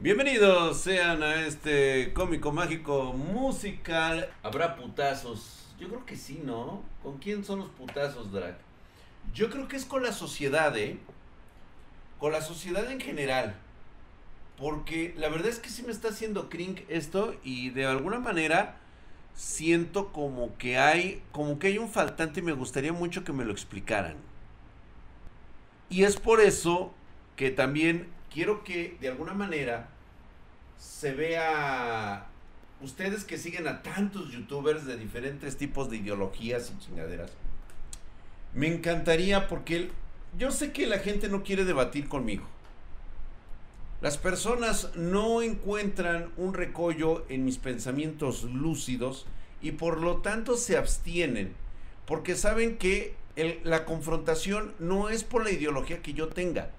Bienvenidos sean a este cómico mágico musical. ¿Habrá putazos? Yo creo que sí, ¿no? ¿Con quién son los putazos, Drag? Yo creo que es con la sociedad, ¿eh? Con la sociedad en general. Porque la verdad es que sí me está haciendo cringe esto y de alguna manera siento como que hay como que hay un faltante y me gustaría mucho que me lo explicaran. Y es por eso que también quiero que de alguna manera se vea ustedes que siguen a tantos youtubers de diferentes tipos de ideologías y chingaderas. Me encantaría porque yo sé que la gente no quiere debatir conmigo. Las personas no encuentran un recollo en mis pensamientos lúcidos y por lo tanto se abstienen porque saben que la confrontación no es por la ideología que yo tenga.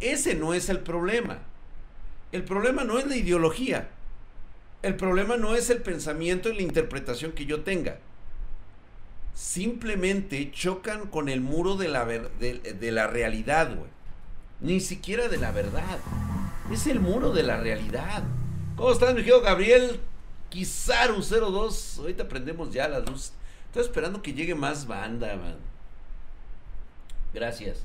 Ese no es el problema. El problema no es la ideología. El problema no es el pensamiento y la interpretación que yo tenga. Simplemente chocan con el muro de la, de, la realidad, güey. Ni siquiera de la verdad. Es el muro de la realidad. ¿Cómo estás, mi querido Gabriel? Kizaru02. Ahorita prendemos ya la luz. Estoy esperando que llegue más banda, man. Gracias.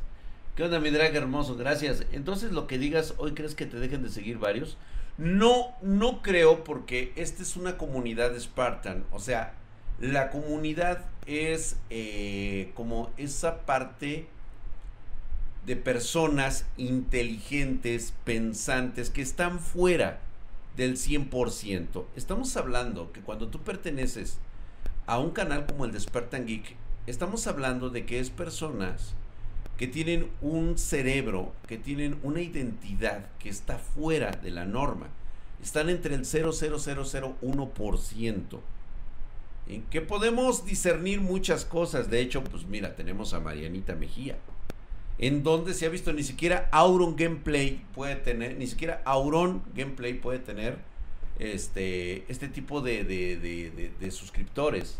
¿Qué onda, mi drag hermoso? Gracias. Entonces, lo que digas, hoy crees que te dejen de seguir varios. No, no creo porque esta es una comunidad Spartan. O sea, la comunidad es eh, como esa parte de personas inteligentes, pensantes, que están fuera del 100%. Estamos hablando que cuando tú perteneces a un canal como el de Spartan Geek, estamos hablando de que es personas que tienen un cerebro, que tienen una identidad que está fuera de la norma. Están entre el 0,0001%. En que podemos discernir muchas cosas. De hecho, pues mira, tenemos a Marianita Mejía. En donde se ha visto ni siquiera Auron Gameplay puede tener, ni siquiera Auron Gameplay puede tener este, este tipo de, de suscriptores.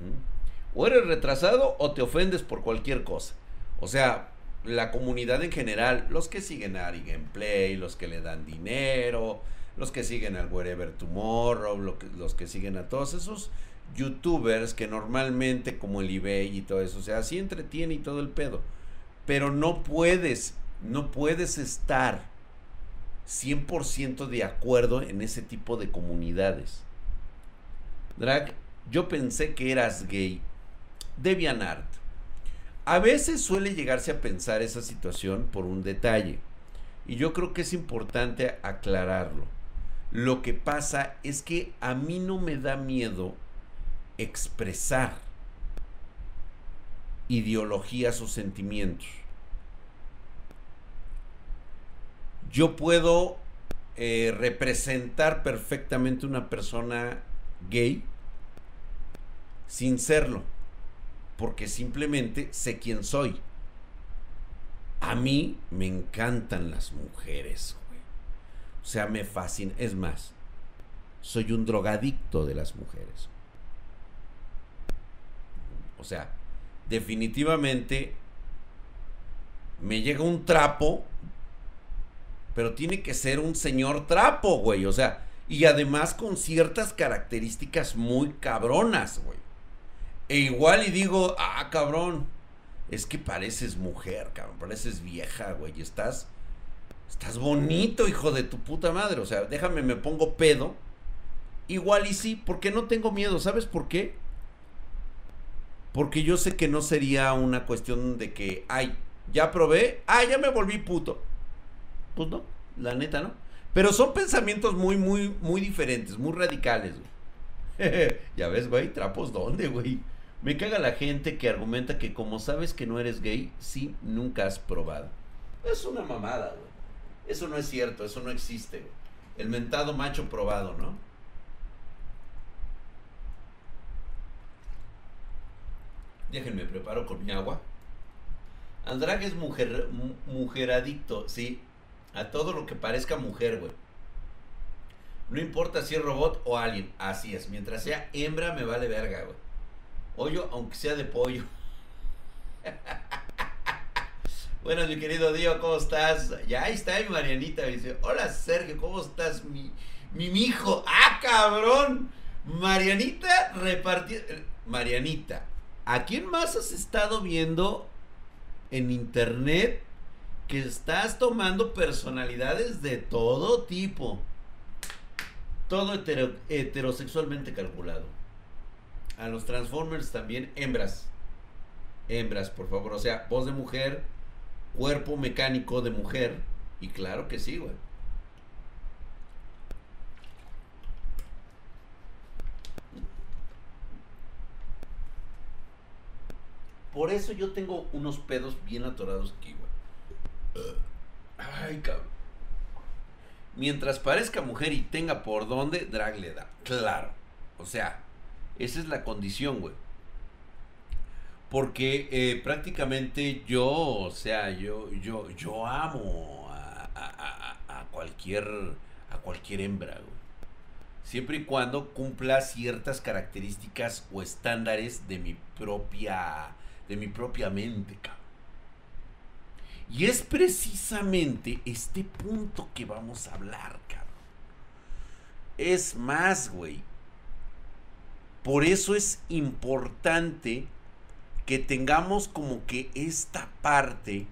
¿Mm? O eres retrasado o te ofendes por cualquier cosa. O sea, la comunidad en general, los que siguen a Ari Gameplay, los que le dan dinero, los que siguen al Wherever Tomorrow, los que siguen a todos esos youtubers que normalmente como el eBay y todo eso, o sea, sí entretiene y todo el pedo. Pero no puedes, no puedes estar 100% de acuerdo en ese tipo de comunidades. Drag, yo pensé que eras gay. DeviantArt. A veces suele llegarse a pensar esa situación por un detalle. Y yo creo que es importante aclararlo. Lo que pasa es que a mí no me da miedo expresar ideologías o sentimientos. Yo puedo eh, representar perfectamente una persona gay sin serlo porque simplemente sé quién soy. A mí me encantan las mujeres, güey. O sea, me fascina. Es más, soy un drogadicto de las mujeres. O sea, definitivamente me llega un trapo, pero tiene que ser un señor trapo, güey. O sea, y además con ciertas características muy cabronas, güey. E igual y digo, ah, cabrón, es que pareces mujer, cabrón, pareces vieja, güey, estás, estás bonito, hijo de tu puta madre, o sea, déjame, me pongo pedo. Igual y sí, porque no tengo miedo, ¿sabes por qué? Porque yo sé que no sería una cuestión de que, ay, ya probé, ah, ya me volví puto. Pues no, la neta, ¿no? Pero son pensamientos muy, muy, muy diferentes, muy radicales, güey. ya ves, güey, trapos dónde, güey. Me caga la gente que argumenta que como sabes que no eres gay, sí, nunca has probado. Es una mamada, güey. Eso no es cierto, eso no existe, güey. El mentado macho probado, ¿no? Déjenme preparo con mi agua. Andrag es mujer, mujer adicto, sí. A todo lo que parezca mujer, güey. No importa si es robot o alien. Así es. Mientras sea hembra, me vale verga, güey. Hoyo, aunque sea de pollo. Buenas, mi querido Dio, ¿cómo estás? Ya ahí está mi Marianita. Dice, hola Sergio, ¿cómo estás, mi, mi mijo? ¡Ah, cabrón! Marianita repartió. Marianita, ¿a quién más has estado viendo en internet que estás tomando personalidades de todo tipo? Todo heterosexualmente calculado. A los Transformers también, hembras. Hembras, por favor. O sea, voz de mujer, cuerpo mecánico de mujer. Y claro que sí, güey. Por eso yo tengo unos pedos bien atorados aquí, güey. Ay, cabrón. Mientras parezca mujer y tenga por dónde, drag le da. Claro. O sea, esa es la condición, güey. Porque eh, prácticamente yo, o sea, yo, yo, yo amo a, cualquier, a cualquier hembra, güey. Siempre y cuando cumpla ciertas características o estándares de mi propia, de mi propia mente, cabrón. Y es precisamente este punto que vamos a hablar, cabrón. Es más, güey. Por eso es importante que tengamos como que esta parte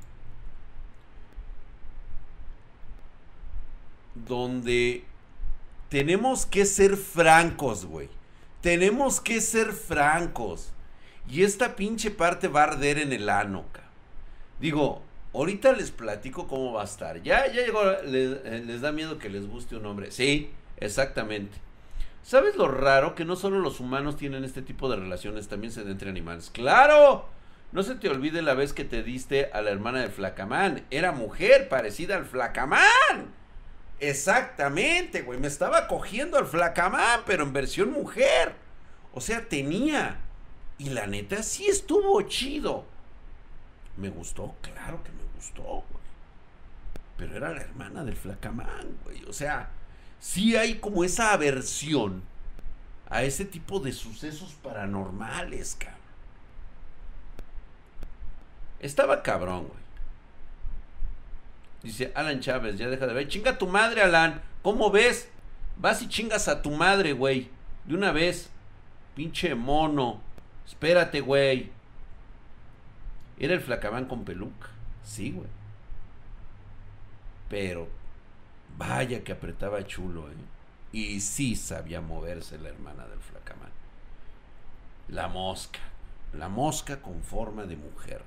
donde tenemos que ser francos, güey. Tenemos que ser francos. Y esta pinche parte va a arder en el ano, Digo, ahorita les platico cómo va a estar. Ya, ya llegó, les, eh, les da miedo que les guste un hombre. Sí, exactamente. ¿Sabes lo raro? Que no solo los humanos tienen este tipo de relaciones, también se da entre animales. ¡Claro! No se te olvide la vez que te diste a la hermana de Flacamán. Era mujer parecida al Flacamán. Exactamente, güey. Me estaba cogiendo al Flacamán, pero en versión mujer. O sea, tenía. Y la neta sí estuvo chido. Me gustó, claro que me gustó, güey. Pero era la hermana del Flacamán, güey. O sea, sí hay como esa aversión a ese tipo de sucesos paranormales, cabrón. Estaba cabrón, güey. Dice Alan Chávez, ya deja de ver. Chinga tu madre, Alan. ¿Cómo ves? Vas y chingas a tu madre, güey. De una vez. Pinche mono. Espérate, güey. Era el flacabán con peluca. Sí, güey. Pero Vaya que apretaba chulo, ¿eh? Y sí sabía moverse la hermana del flacamán. La mosca. La mosca con forma de mujer.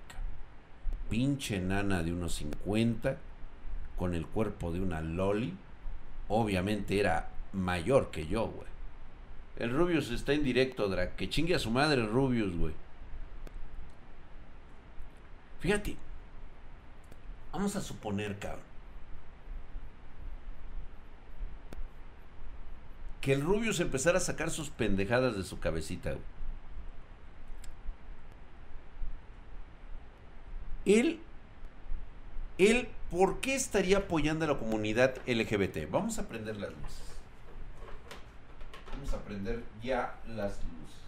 Pinche nana de unos 50, con el cuerpo de una loli. Obviamente era mayor que yo, güey. El Rubius está en directo, Drag. Que chingue a su madre Rubius, güey. Fíjate. Vamos a suponer, cabrón que el Rubius empezara a sacar sus pendejadas de su cabecita. Él, él, ¿por qué estaría apoyando a la comunidad LGBT? Vamos a prender las luces. Vamos a prender ya las luces.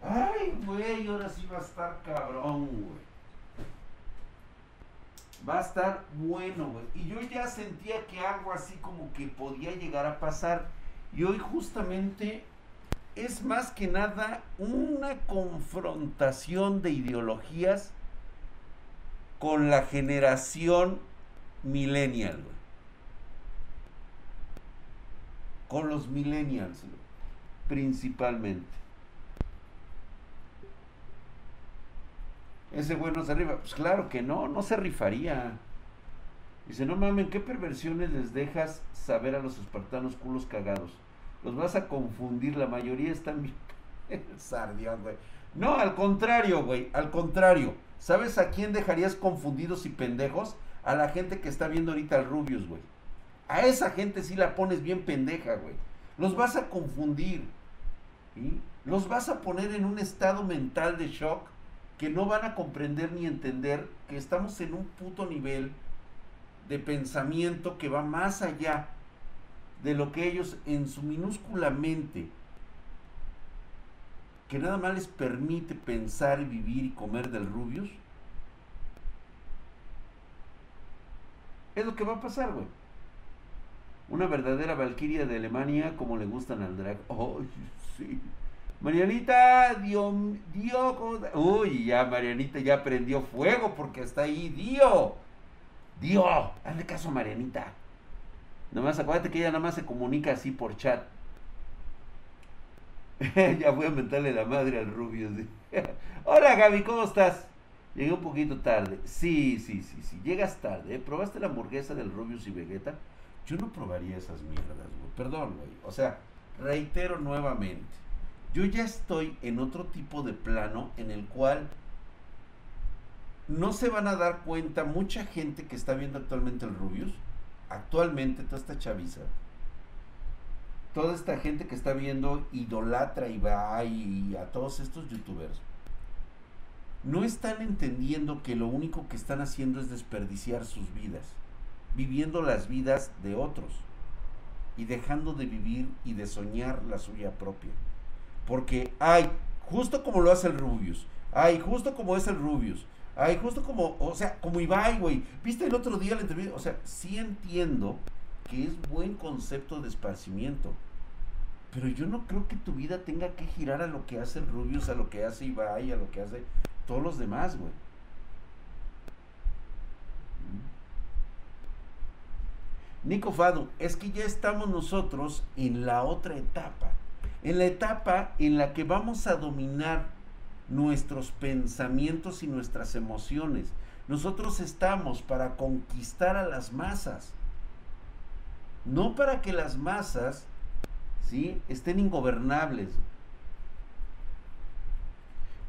Ay, güey, ahora sí va a estar cabrón, güey va a estar bueno, güey. Y yo ya sentía que algo así como que podía llegar a pasar. Y hoy justamente es más que nada una confrontación de ideologías con la generación millennial, güey. Con los millennials, principalmente. Ese güey no se rifa. Pues claro que no, no se rifaría. Dice, no mames, ¿qué perversiones les dejas saber a los espartanos culos cagados? Los vas a confundir, la mayoría están bien... Sardión, güey. No, al contrario, güey, al contrario. ¿Sabes a quién dejarías confundidos y pendejos? A la gente que está viendo ahorita al Rubius, güey. A esa gente sí la pones bien pendeja, güey. Los vas a confundir. Los vas a poner en un estado mental de shock que no van a comprender ni entender que estamos en un puto nivel de pensamiento que va más allá de lo que ellos en su minúscula mente, que nada más les permite pensar y vivir y comer del rubius, es lo que va a pasar, güey. Una verdadera valquiria de Alemania como le gustan al drag. ¡Ay, oh, sí! Marianita, Dios, Dios, Uy, ya Marianita ya prendió fuego porque está ahí, Dios. Dios, hazle caso a Marianita. Nomás acuérdate que ella nada más se comunica así por chat. ya voy a mentarle la madre al rubio. Hola Gaby, ¿cómo estás? Llegué un poquito tarde. Sí, sí, sí, sí. Llegas tarde. ¿eh? ¿Probaste la hamburguesa del Rubius y Vegeta? Yo no probaría esas mierdas, güey. Perdón, güey. O sea, reitero nuevamente. Yo ya estoy en otro tipo de plano en el cual no se van a dar cuenta mucha gente que está viendo actualmente el Rubius. Actualmente, toda esta chaviza. Toda esta gente que está viendo idolatra y va y a todos estos youtubers no están entendiendo que lo único que están haciendo es desperdiciar sus vidas, viviendo las vidas de otros y dejando de vivir y de soñar la suya propia. Porque hay, justo como lo hace el Rubius, hay, justo como es el Rubius, hay, justo como, o sea, como Ibai, güey, viste el otro día la entrevista, o sea, sí entiendo que es buen concepto de esparcimiento. Pero yo no creo que tu vida tenga que girar a lo que hace el Rubius, a lo que hace Ibai, a lo que hace todos los demás, güey. Nico Fado, es que ya estamos nosotros en la otra etapa. En la etapa en la que vamos a dominar nuestros pensamientos y nuestras emociones. Nosotros estamos para conquistar a las masas. No para que las masas ¿sí? estén ingobernables.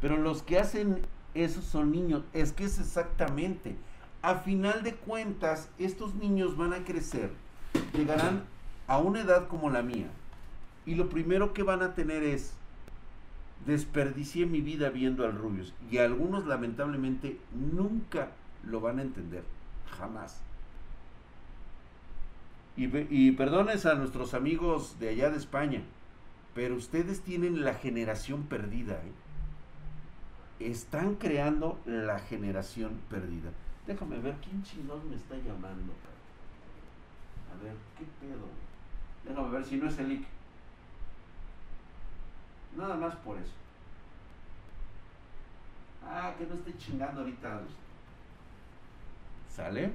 Pero los que hacen eso son niños. Es que es exactamente. A final de cuentas, estos niños van a crecer. Llegarán a una edad como la mía. Y lo primero que van a tener es, desperdicié mi vida viendo al Rubius. Y algunos lamentablemente nunca lo van a entender. Jamás. Y, perdones a nuestros amigos de allá de España. Pero ustedes tienen la generación perdida. ¿eh? están creando la generación perdida. Déjame ver quién chingón me está llamando. A ver, ¿qué pedo? Déjame ver si no es el IC. Nada más por eso. Ah, que no esté chingando ahorita. ¿Sale?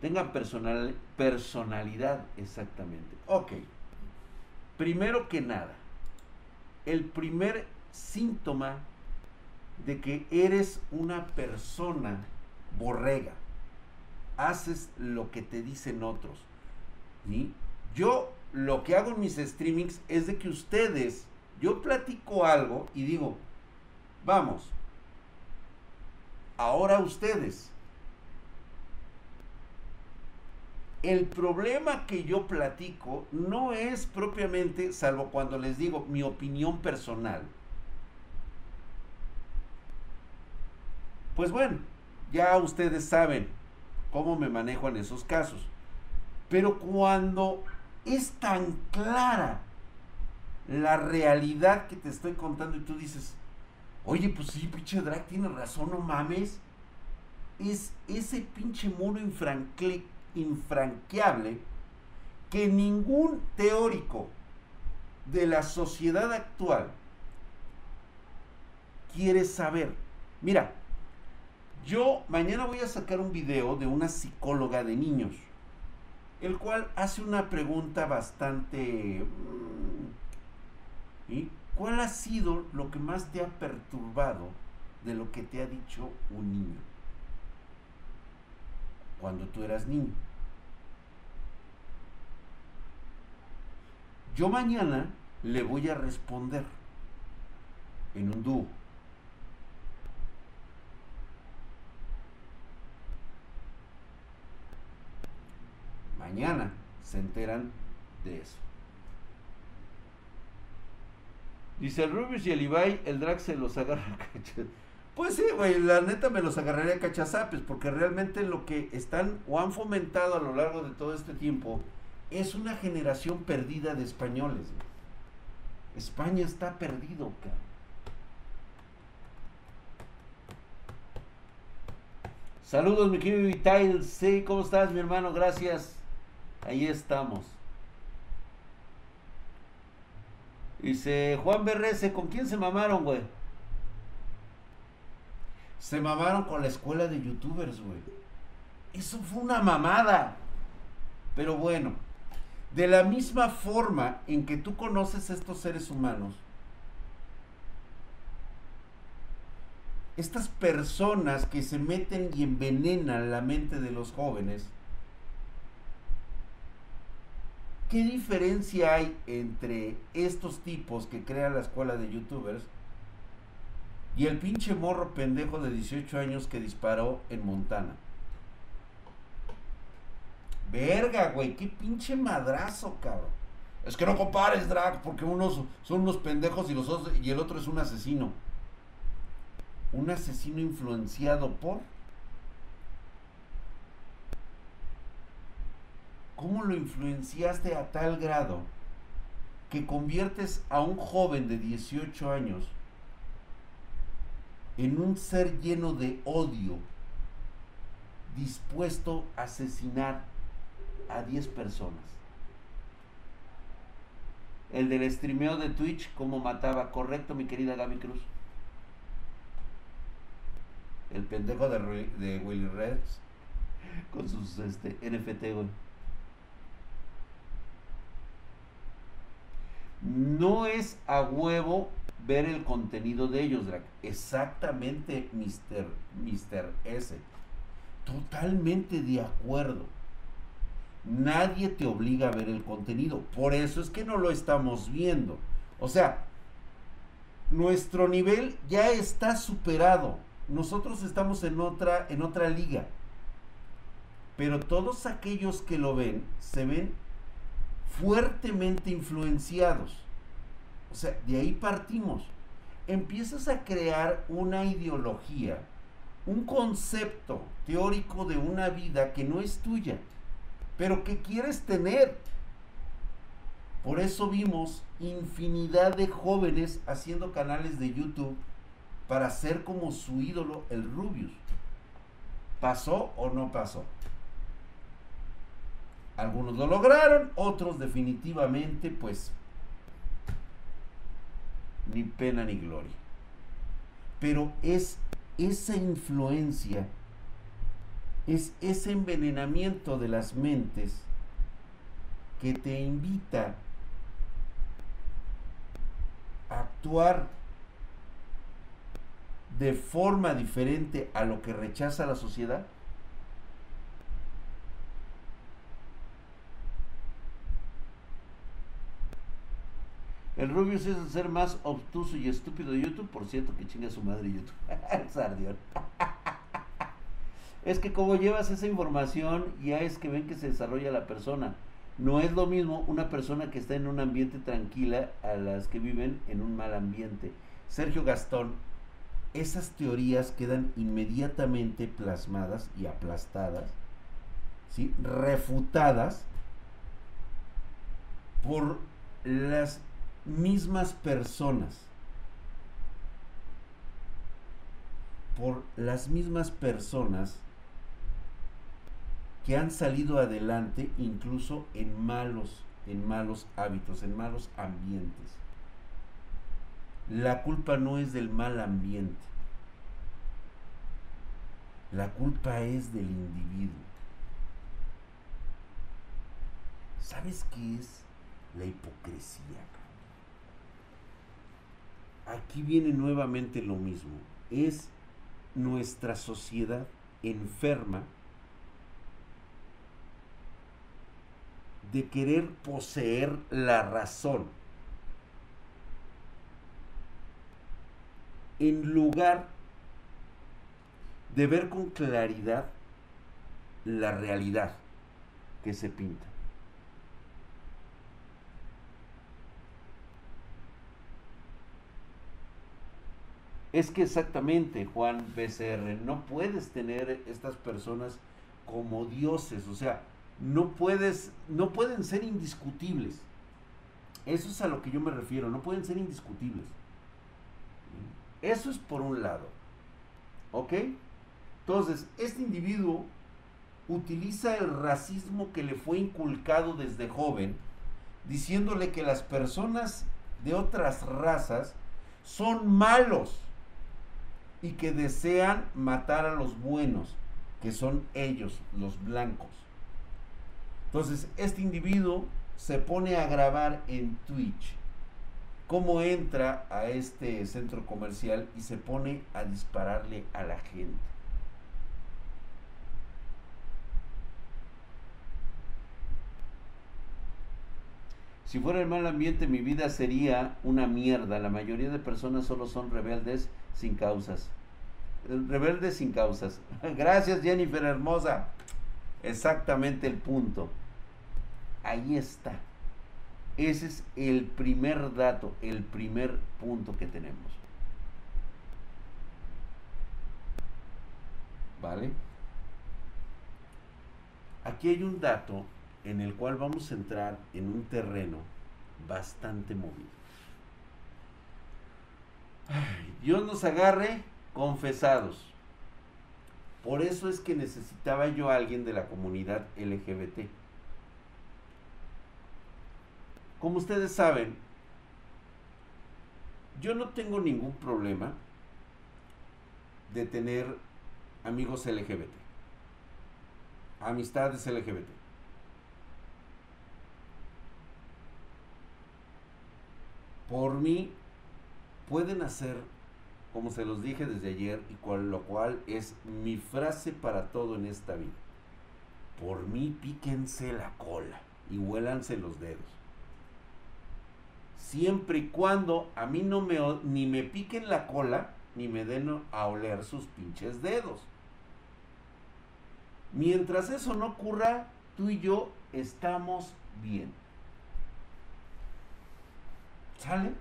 Tengan personal, personalidad, exactamente. Ok. Primero que nada, el primer síntoma de que eres una persona borrega. Haces lo que te dicen otros. y Yo lo que hago en mis streamings es de que ustedes, yo platico algo y digo, vamos, ahora ustedes. El problema que yo platico no es propiamente, salvo cuando les digo mi opinión personal, Pues bueno, ya ustedes saben cómo me manejo en esos casos. Pero cuando es tan clara la realidad que te estoy contando y tú dices, oye, pues sí, pinche drag tiene razón, no mames. Es ese pinche muro infranqueable que ningún teórico de la sociedad actual quiere saber. Mira, yo mañana voy a sacar un video de una psicóloga de niños, el cual hace una pregunta bastante... ¿Y mm, cuál ha sido lo que más te ha perturbado de lo que te ha dicho un niño cuando tú eras niño? Yo mañana le voy a responder en un dúo. Mañana se enteran de eso. Dice el Rubius y el Ibai, el drag se los agarra a Pues sí, güey, la neta me los agarraría a cachazapes, porque realmente lo que están o han fomentado a lo largo de todo este tiempo es una generación perdida de españoles. España está perdido, Saludos, mi querido Vitail. Sí, ¿cómo estás, mi hermano? Gracias. Ahí estamos. Dice Juan BRS, ¿con quién se mamaron, güey? Se mamaron con la escuela de youtubers, güey. Eso fue una mamada. Pero bueno, de la misma forma en que tú conoces a estos seres humanos, estas personas que se meten y envenenan la mente de los jóvenes, ¿qué diferencia hay entre estos tipos que crean la escuela de youtubers y el pinche morro pendejo de 18 años que disparó en Montana? Verga, güey, qué pinche madrazo, cabrón. Es que no compares, Drag, porque unos son unos pendejos y, los otros, y el otro es un asesino. Un asesino influenciado por... ¿Cómo lo influenciaste a tal grado que conviertes a un joven de 18 años en un ser lleno de odio, dispuesto a asesinar a 10 personas. El del streameo de Twitch, cómo mataba, correcto, mi querida Gaby Cruz. El pendejo de, de Willy Reds con sus este, NFT, No es a huevo ver el contenido de ellos. Exactamente, Mr. Mr. S. Totalmente de acuerdo. Nadie te obliga a ver el contenido. Por eso es que no lo estamos viendo. O sea, nuestro nivel ya está superado. Nosotros estamos en otra, en otra liga. Pero todos aquellos que lo ven se ven fuertemente influenciados. O sea, de ahí partimos. Empiezas a crear una ideología, un concepto teórico de una vida que no es tuya pero ¿qué quieres tener. Por eso vimos infinidad de jóvenes haciendo canales de YouTube para ser como su ídolo, el Rubius. ¿Pasó o no pasó? Algunos lo lograron, otros definitivamente, pues, ni pena ni gloria. Pero es esa influencia es ese envenenamiento de las mentes que te invita a actuar de forma diferente a lo que rechaza la sociedad? El Rubius es el ser más obtuso y estúpido de YouTube. Por cierto, que chinga su madre YouTube. Sardión. es que como llevas esa información, ya es que ven que se desarrolla la persona. No es lo mismo una persona que está en un ambiente tranquila a las que viven en un mal ambiente. Sergio Gastón, esas teorías quedan inmediatamente plasmadas y aplastadas, ¿sí? refutadas por las mismas personas. Por las mismas personas que han salido adelante incluso en malos, en malos hábitos, en malos ambientes. La culpa no es del mal ambiente. La culpa es del individuo. ¿Sabes qué es la hipocresía? Aquí viene nuevamente lo mismo. Es nuestra sociedad enferma de querer poseer la razón en lugar de ver con claridad la realidad que se pinta. Es que exactamente, Juan BCR, no puedes tener estas personas como dioses, o sea, no puedes, no pueden ser indiscutibles. Eso es a lo que yo me refiero, no pueden ser indiscutibles. Eso es por un lado. ¿Ok? Entonces, este individuo utiliza el racismo que le fue inculcado desde joven, diciéndole que las personas de otras razas son malos y que desean matar a los buenos, que son ellos, los blancos. Entonces, este individuo se pone a grabar en Twitch cómo entra a este centro comercial y se pone a dispararle a la gente. Si fuera el mal ambiente, mi vida sería una mierda. La mayoría de personas solo son rebeldes sin causas. Rebeldes sin causas. Gracias, Jennifer hermosa. Exactamente el punto. Ahí está. Ese es el primer dato, el primer punto que tenemos. ¿Vale? Aquí hay un dato en el cual vamos a entrar en un terreno bastante movido. Dios nos agarre confesados. Por eso es que necesitaba yo a alguien de la comunidad LGBT. Como ustedes saben, yo no tengo ningún problema de tener amigos LGBT, amistades LGBT. Por mí, pueden hacer, como se los dije desde ayer, y cual, lo cual es mi frase para todo en esta vida. Por mí, píquense la cola y huélanse los dedos. Siempre y cuando a mí no me, ni me piquen la cola, ni me den a oler sus pinches dedos. Mientras eso no ocurra, tú y yo estamos bien. ¿Sale?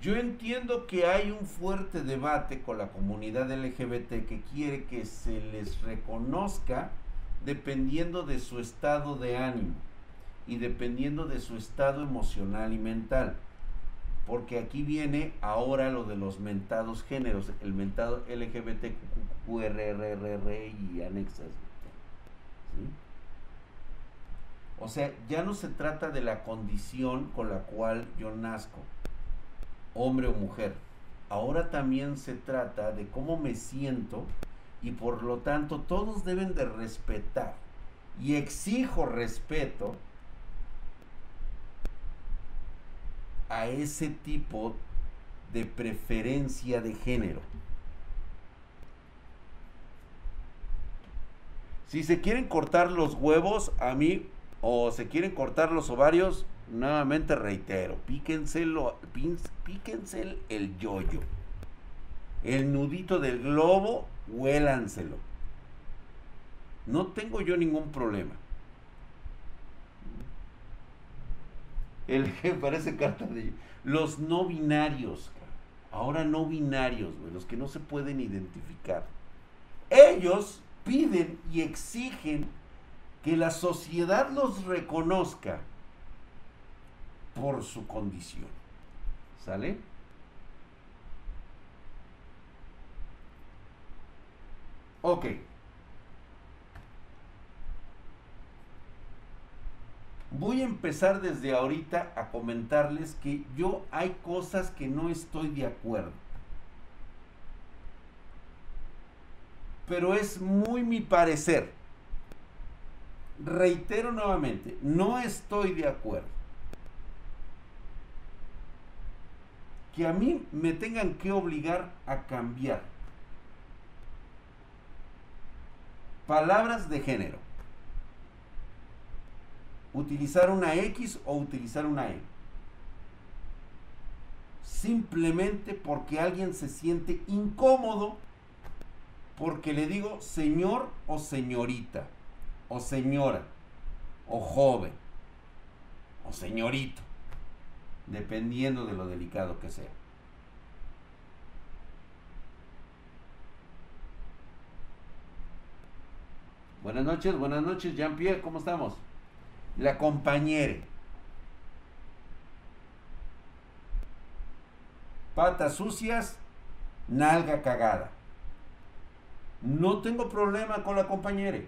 Yo entiendo que hay un fuerte debate con la comunidad LGBT que quiere que se les reconozca dependiendo de su estado de ánimo y dependiendo de su estado emocional y mental. Porque aquí viene ahora lo de los mentados géneros, el mentado LGBT, y anexas. O sea, ya no se trata de la condición con la cual yo nazco, hombre o mujer. Ahora también se trata de cómo me siento y por lo tanto todos deben de respetar y exijo respeto a ese tipo de preferencia de género. Si se quieren cortar los huevos, a mí, o se quieren cortar los ovarios, nuevamente reitero, píquense, píquense el yoyo. El nudito del globo, huélanselo. No tengo yo ningún problema. El que parece carta de los no binarios, ahora no binarios, los que no se pueden identificar. Ellos piden y exigen que la sociedad los reconozca por su condición. ¿Sale? Ok. Voy a empezar desde ahorita a comentarles que yo hay cosas que no estoy de acuerdo. Pero es muy mi parecer. Reitero nuevamente, no estoy de acuerdo. Que a mí me tengan que obligar a cambiar. Palabras de género. Utilizar una X o utilizar una E. Simplemente porque alguien se siente incómodo porque le digo señor o señorita, o señora, o joven, o señorito, dependiendo de lo delicado que sea. Buenas noches, buenas noches, Jean-Pierre, ¿cómo estamos? La compañere. patas sucias, nalga cagada. No tengo problema con la compañera.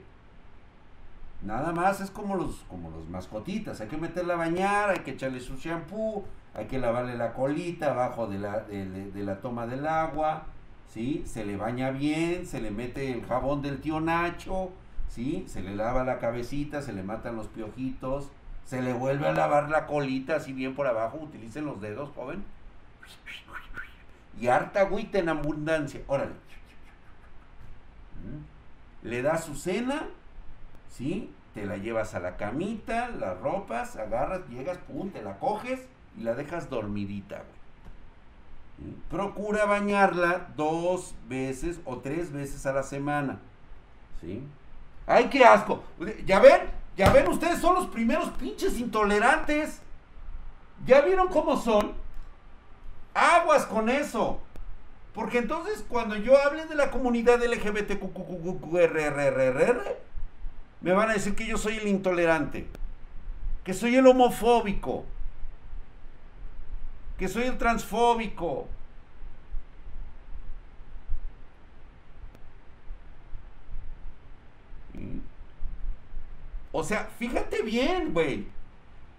Nada más es como los, como los mascotitas. Hay que meterla a bañar, hay que echarle su shampoo, hay que lavarle la colita abajo de la, de, la toma del agua. ¿sí? Se le baña bien, se le mete el jabón del tío Nacho, ¿sí? Se le lava la cabecita, se le matan los piojitos, se le vuelve a lavar la colita así bien por abajo, utilicen los dedos, joven. Y harta agüita en abundancia, órale. Le da su cena, ¿sí? Te la llevas a la camita, las ropas, agarras, llegas, pum, te la coges y la dejas dormidita, güey. Procura bañarla dos veces o tres veces a la semana. ¿Sí? ¡Ay, qué asco! ¿Ya ven? ¿Ya ven? Ustedes son los primeros pinches intolerantes. ¿Ya vieron cómo son? Aguas con eso. Porque entonces cuando yo hable de la comunidad LGBTQRRRR, me van a decir que yo soy el intolerante, que soy el homofóbico, que soy el transfóbico. O sea, fíjate bien, güey.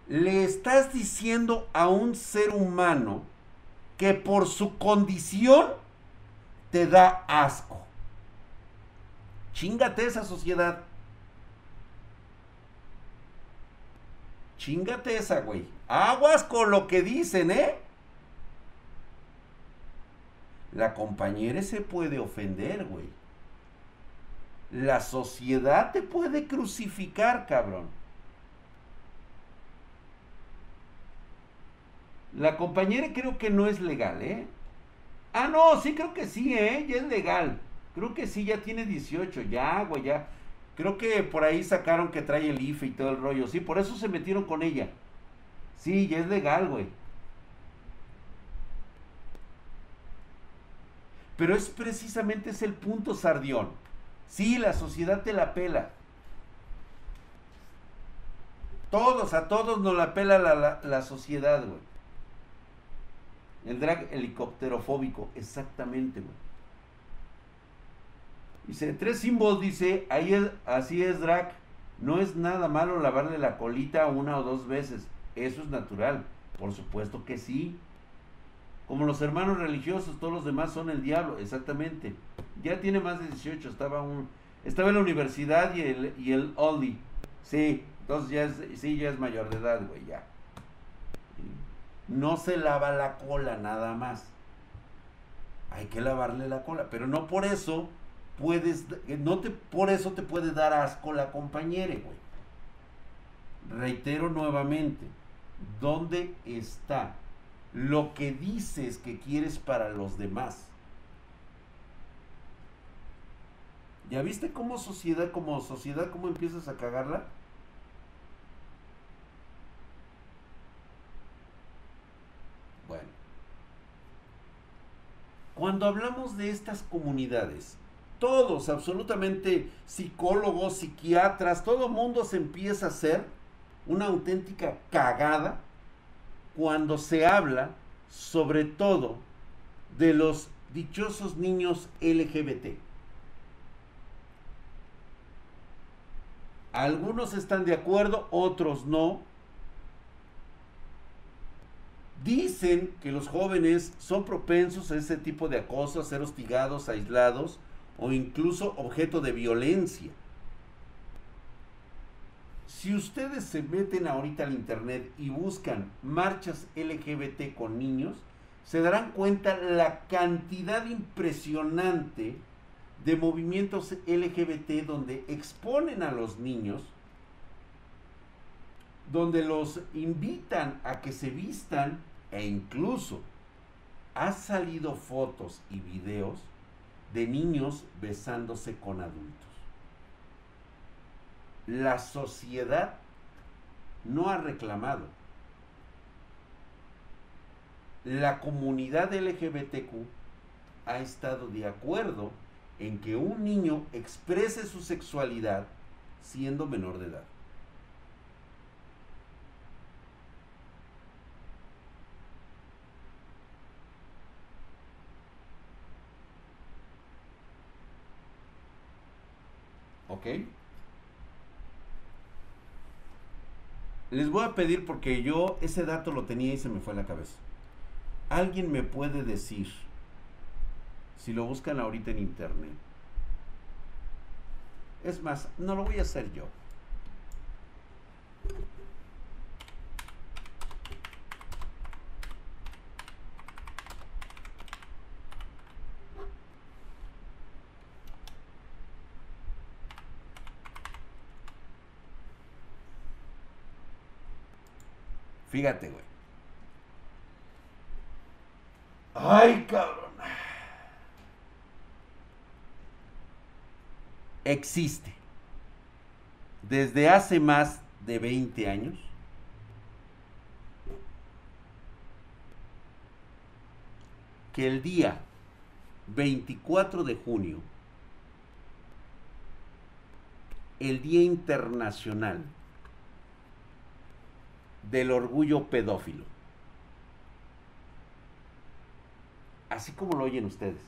Le estás diciendo a un ser humano que por su condición te da asco. Chingate esa sociedad. Chingate esa, güey. Aguas con lo que dicen, ¿eh? La compañera se puede ofender, güey. La sociedad te puede crucificar, cabrón. La compañera creo que no es legal, ¿eh? Ah, no, sí creo que sí, ¿eh? Ya es legal. Creo que sí, ya tiene 18, ya, güey, ya. Creo que por ahí sacaron que trae el IFE y todo el rollo. Sí, por eso se metieron con ella. Sí, ya es legal, güey. Pero es precisamente ese el punto, Sardión. Sí, la sociedad te la pela. Todos, a todos nos la pela la, la sociedad, güey. El drag helicópterofóbico, exactamente, güey. Dice, tres símbolos, dice, ahí es, así es drag. No es nada malo lavarle la colita una o dos veces. Eso es natural. Por supuesto que sí. Como los hermanos religiosos, todos los demás son el diablo, exactamente. Ya tiene más de 18, estaba estaba en la universidad y el y el. Sí, entonces ya es sí, ya es mayor de edad, güey, ya no se lava la cola nada más. Hay que lavarle la cola, pero no por eso puedes, no te, por eso te puede dar asco la compañera, güey. Reitero nuevamente, ¿dónde está lo que dices que quieres para los demás? ¿Ya viste cómo sociedad, como sociedad, cómo empiezas a cagarla? Cuando hablamos de estas comunidades, todos, absolutamente psicólogos, psiquiatras, todo mundo se empieza a hacer una auténtica cagada cuando se habla sobre todo de los dichosos niños LGBT. Algunos están de acuerdo, otros no, Dicen que los jóvenes son propensos a ese tipo de acoso, a ser hostigados, aislados o incluso objeto de violencia. Si ustedes se meten ahorita al internet y buscan marchas LGBT con niños, se darán cuenta la cantidad impresionante de movimientos LGBT donde exponen a los niños, donde los invitan a que se vistan e incluso ha salido fotos y videos de niños besándose con adultos. La sociedad no ha reclamado. La comunidad LGBTQ ha estado de acuerdo en que un niño exprese su sexualidad siendo menor de edad. Les voy a pedir porque yo ese dato lo tenía y se me fue a la cabeza. ¿Alguien me puede decir, si lo buscan ahorita en internet, es más, no lo voy a hacer yo. Fíjate, güey. Ay, cabrón. Existe. Desde hace más de 20 años. Que el día 24 de junio, el Día Internacional del orgullo pedófilo. Así como lo oyen ustedes.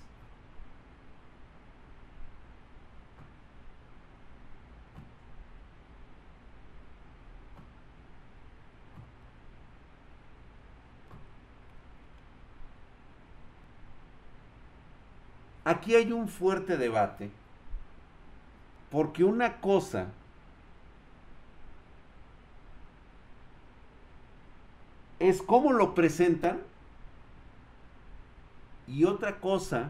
Aquí hay un fuerte debate porque una cosa es cómo lo presentan y otra cosa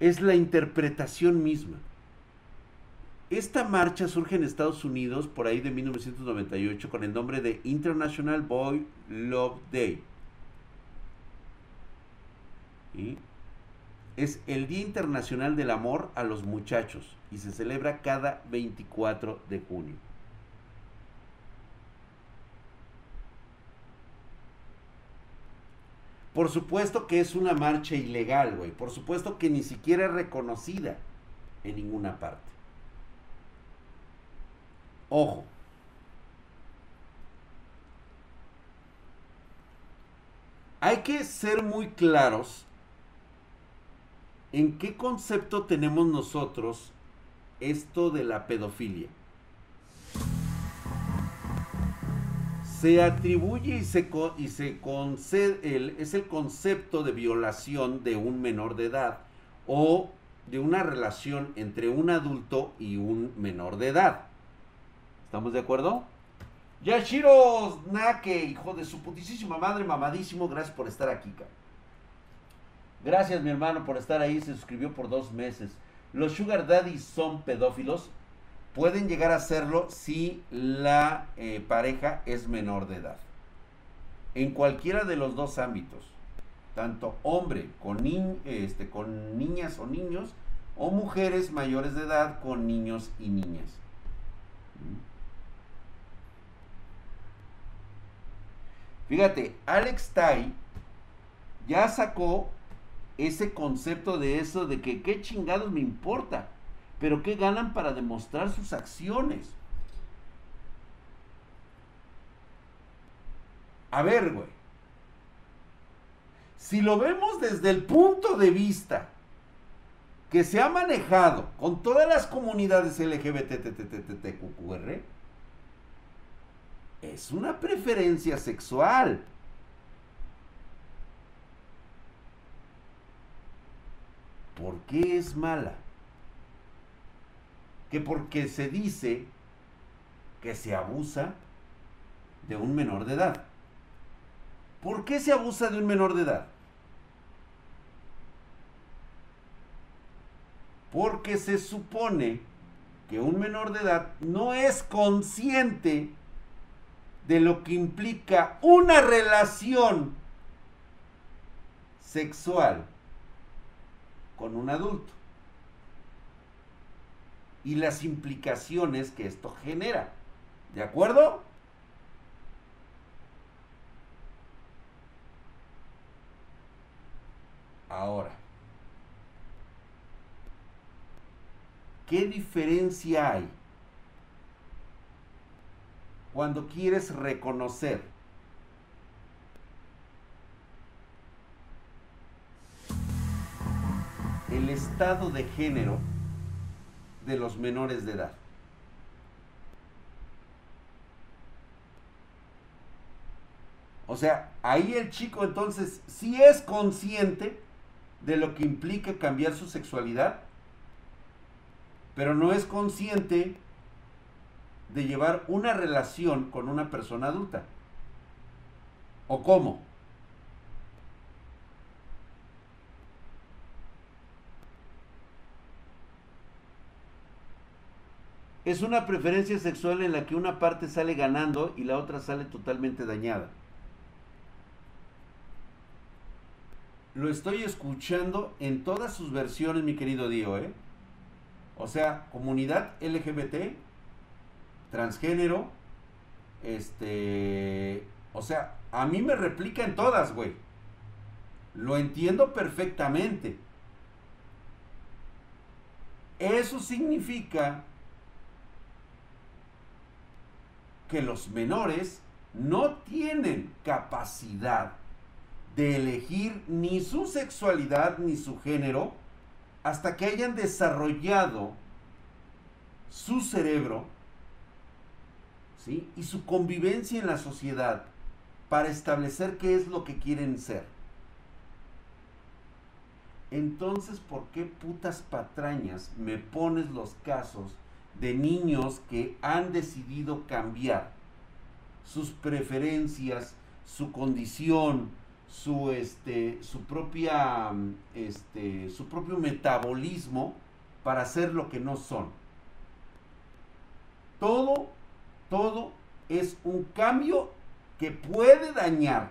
es la interpretación misma. Esta marcha surge en Estados Unidos por ahí de 1998 con el nombre de International Boy Love Day. Es el Día Internacional del Amor a los Muchachos y se celebra cada 24 de junio. Por supuesto que es una marcha ilegal, güey. Por supuesto que ni siquiera es reconocida en ninguna parte. Ojo. Hay que ser muy claros en qué concepto tenemos nosotros esto de la pedofilia. Se atribuye y se, y se concede, el, es el concepto de violación de un menor de edad o de una relación entre un adulto y un menor de edad. ¿Estamos de acuerdo? Yashiro Nake, hijo de su putísima madre, mamadísimo, gracias por estar aquí, Gracias, mi hermano, por estar ahí. Se suscribió por dos meses. ¿Los Sugar Daddy son pedófilos? Pueden llegar a hacerlo si la eh, pareja es menor de edad. En cualquiera de los dos ámbitos, tanto hombre con, este, con niñas o niños, o mujeres mayores de edad con niños y niñas. Fíjate, Alex Tai ya sacó ese concepto de eso de que qué chingados me importa pero ¿qué ganan para demostrar sus acciones? A ver, güey. Si lo vemos desde el punto de vista que se ha manejado con todas las comunidades LGBTQR, es una preferencia sexual. ¿Por qué es mala? Que porque se dice que se abusa de un menor de edad. ¿Por qué se abusa de un menor de edad? Porque se supone que un menor de edad no es consciente de lo que implica una relación sexual con un adulto y las implicaciones que esto genera. ¿De acuerdo? Ahora, ¿qué diferencia hay cuando quieres reconocer el estado de género de los menores de edad. O sea, ahí el chico entonces sí es consciente de lo que implica cambiar su sexualidad, pero no es consciente de llevar una relación con una persona adulta. ¿O cómo? Es una preferencia sexual en la que una parte sale ganando y la otra sale totalmente dañada. Lo estoy escuchando en todas sus versiones, mi querido Dio, ¿eh? O sea, comunidad LGBT, transgénero, este, o sea, a mí me replica en todas, güey. Lo entiendo perfectamente. Eso significa que los menores no tienen capacidad de elegir ni su sexualidad ni su género hasta que hayan desarrollado su cerebro ¿sí? y su convivencia en la sociedad para establecer qué es lo que quieren ser. Entonces, ¿por qué putas patrañas me pones los casos de niños que han decidido cambiar sus preferencias, su condición, su este su propia este su propio metabolismo para ser lo que no son. Todo todo es un cambio que puede dañar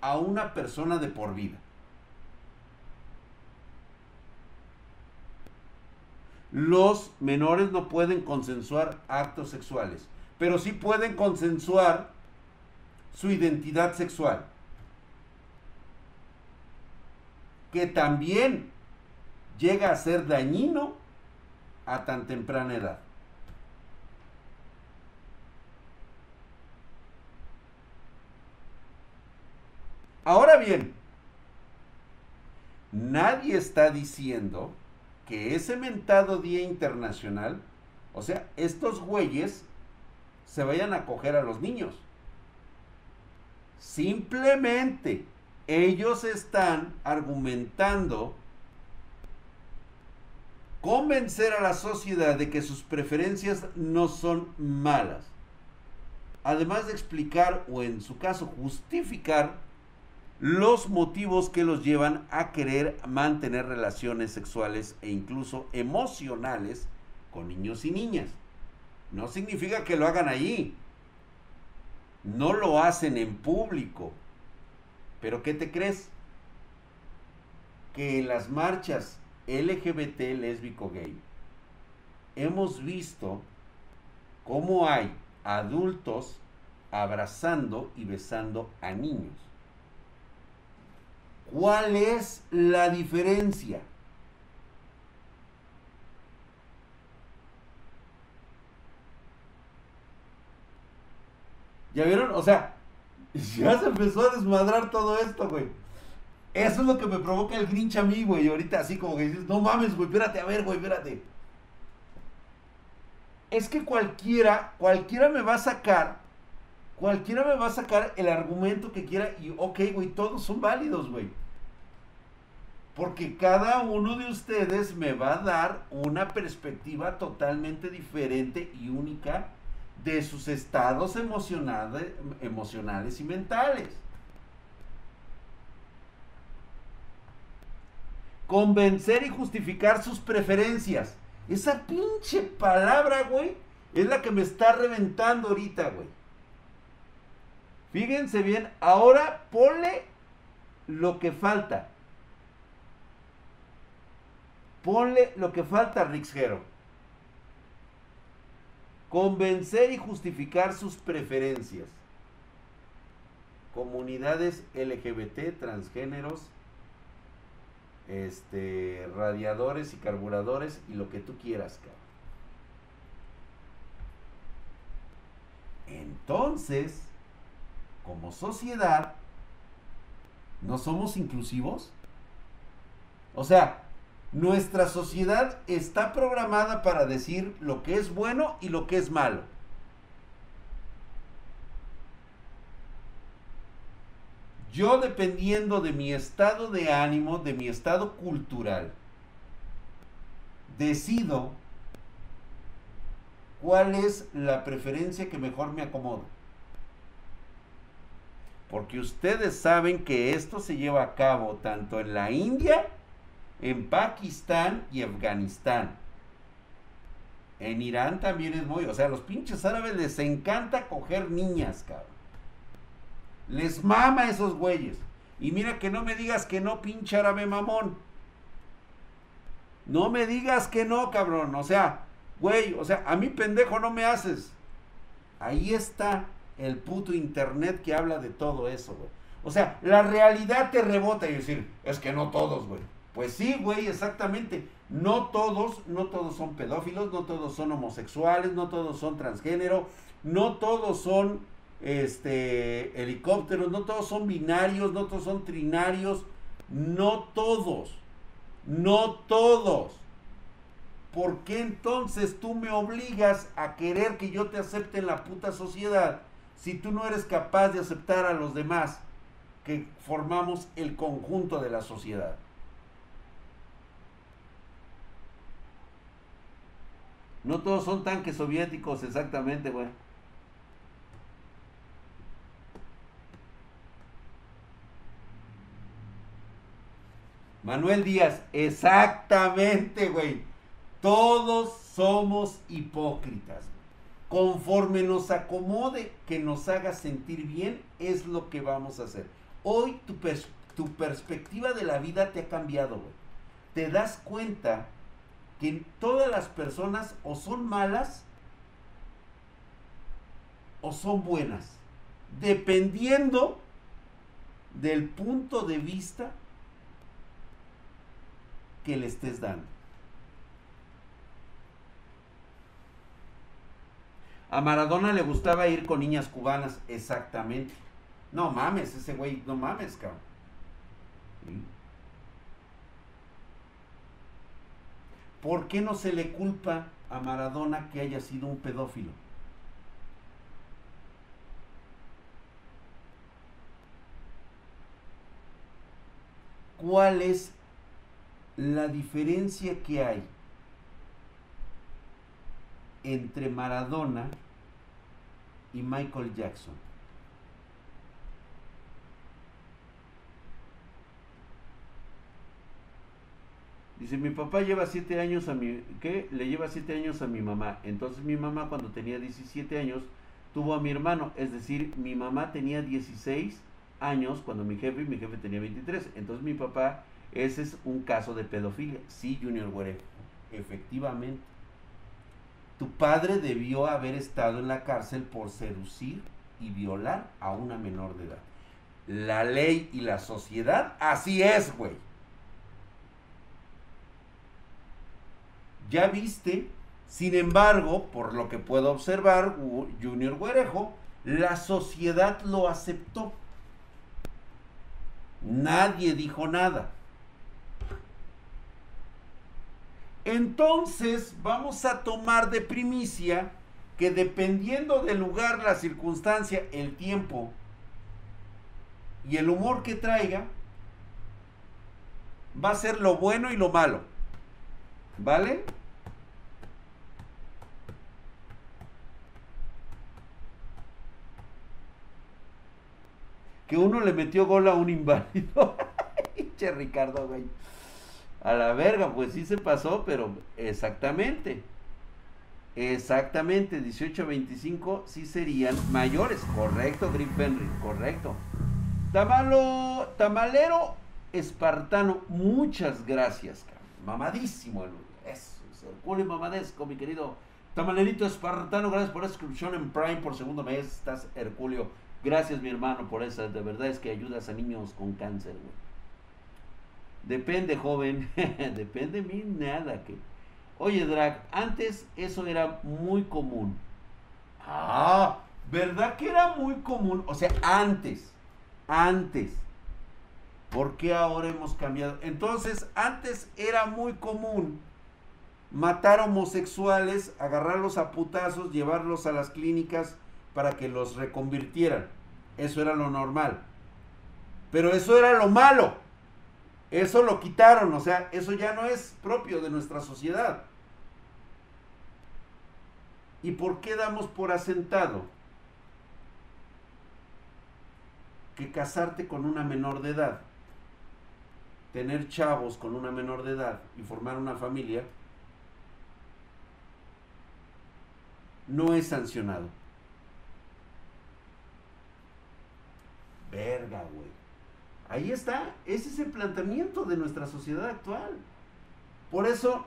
a una persona de por vida. Los menores no pueden consensuar actos sexuales, pero sí pueden consensuar su identidad sexual. Que también llega a ser dañino a tan temprana edad. Ahora bien, nadie está diciendo que ese mentado Día Internacional, o sea, estos güeyes se vayan a coger a los niños. Simplemente ellos están argumentando convencer a la sociedad de que sus preferencias no son malas. Además de explicar o en su caso justificar los motivos que los llevan a querer mantener relaciones sexuales e incluso emocionales con niños y niñas. No significa que lo hagan allí. No lo hacen en público. Pero ¿qué te crees? Que en las marchas LGBT lésbico gay hemos visto cómo hay adultos abrazando y besando a niños. ¿Cuál es la diferencia? ¿Ya vieron? O sea, ya se empezó a desmadrar todo esto, güey. Eso es lo que me provoca el grinch a mí, güey. Ahorita así como que dices, no mames, güey, espérate, a ver, güey, espérate. Es que cualquiera, cualquiera me va a sacar Cualquiera me va a sacar el argumento que quiera y ok, güey, todos son válidos, güey. Porque cada uno de ustedes me va a dar una perspectiva totalmente diferente y única de sus estados emocionales, emocionales y mentales. Convencer y justificar sus preferencias. Esa pinche palabra, güey, es la que me está reventando ahorita, güey. Fíjense bien, ahora ponle lo que falta. Ponle lo que falta, Rixgero. Convencer y justificar sus preferencias. Comunidades LGBT, transgéneros, este, radiadores y carburadores y lo que tú quieras, cabrón. Entonces, como sociedad, no somos inclusivos. O sea, Nuestra sociedad está programada para decir lo que es bueno y lo que es malo. Yo dependiendo de mi estado de ánimo, de mi estado cultural, decido cuál es la preferencia que mejor me acomoda. Porque ustedes saben que esto se lleva a cabo tanto en la India, en Pakistán y Afganistán. En Irán también es muy, o sea, a los pinches árabes les encanta coger niñas, cabrón. Les mama a esos güeyes. Y mira que no me digas que no, pinche árabe mamón. No me digas que no, cabrón. O sea, güey, o sea, a mí pendejo no me haces. Ahí está el puto internet que habla de todo eso, güey. O sea, la realidad te rebota y decir, es que no todos, güey. Pues sí, güey, exactamente. No todos, no todos son pedófilos, no todos son homosexuales, no todos son transgénero, no todos son este helicópteros, no todos son binarios, no todos son trinarios, no todos. No todos. ¿Por qué entonces tú me obligas a querer que yo te acepte en la puta sociedad si tú no eres capaz de aceptar a los demás que formamos el conjunto de la sociedad? No todos son tanques soviéticos, exactamente, güey. Manuel Díaz, exactamente, güey. Todos somos hipócritas. Conforme nos acomode, que nos haga sentir bien, es lo que vamos a hacer. Hoy tu, tu perspectiva de la vida te ha cambiado. Te das cuenta que todas las personas o son malas o son buenas, dependiendo del punto de vista que le estés dando. A Maradona le gustaba ir con niñas cubanas, exactamente. No mames, ese güey, no mames, cabrón. ¿Por qué no se le culpa a Maradona que haya sido un pedófilo? ¿Cuál es la diferencia que hay entre Maradona y Michael Jackson. Dice, mi papá lleva siete años a mi... ¿Qué? Le lleva siete años a mi mamá. Entonces mi mamá cuando tenía 17 años tuvo a mi hermano. Es decir, mi mamá tenía 16 años cuando mi jefe mi jefe tenía 23. Entonces mi papá ese es un caso de pedofilia. Sí, Junior Güere, efectivamente. Tu padre debió haber estado en la cárcel por seducir y violar a una menor de edad. La ley y la sociedad, así es, güey. Ya viste, sin embargo, por lo que puedo observar, Junior Güerejo, la sociedad lo aceptó. Nadie dijo nada. Entonces vamos a tomar de primicia que dependiendo del lugar, la circunstancia, el tiempo y el humor que traiga, va a ser lo bueno y lo malo. ¿Vale? Que uno le metió gol a un inválido. che Ricardo, güey. A la verga, pues sí se pasó, pero exactamente. Exactamente, 18 25 sí serían mayores. Correcto, Green Henry, correcto. Tamalo, tamalero espartano, muchas gracias, mamadísimo. Eso, es Herculio mamadesco, mi querido tamalerito espartano. Gracias por la suscripción en Prime por segundo mes. Estás, Herculio. Gracias, mi hermano, por esa. De verdad es que ayudas a niños con cáncer, güey. Depende, joven. Depende de mí, nada que. Oye, Drag, antes eso era muy común. Ah, ¿verdad que era muy común? O sea, antes, antes. ¿Por qué ahora hemos cambiado? Entonces, antes era muy común matar homosexuales, agarrarlos a putazos, llevarlos a las clínicas para que los reconvirtieran. Eso era lo normal. Pero eso era lo malo. Eso lo quitaron, o sea, eso ya no es propio de nuestra sociedad. ¿Y por qué damos por asentado que casarte con una menor de edad, tener chavos con una menor de edad y formar una familia, no es sancionado? Verga, güey. Ahí está, ese es el planteamiento de nuestra sociedad actual. Por eso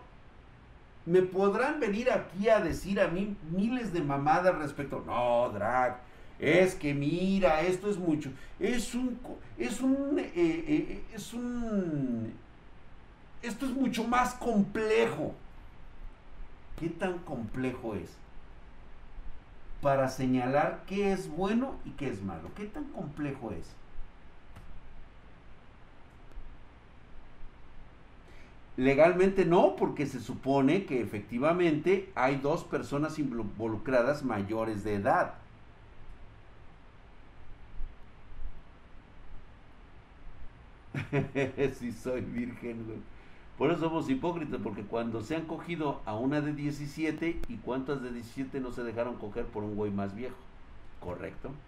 me podrán venir aquí a decir a mí miles de mamadas respecto, no, drag, es que mira, esto es mucho, es un, es un, eh, eh, es un, esto es mucho más complejo. ¿Qué tan complejo es? Para señalar qué es bueno y qué es malo. ¿Qué tan complejo es? Legalmente no, porque se supone que efectivamente hay dos personas involucradas mayores de edad. si soy virgen, güey. Por eso somos hipócritas, porque cuando se han cogido a una de 17 y cuántas de 17 no se dejaron coger por un güey más viejo. ¿Correcto?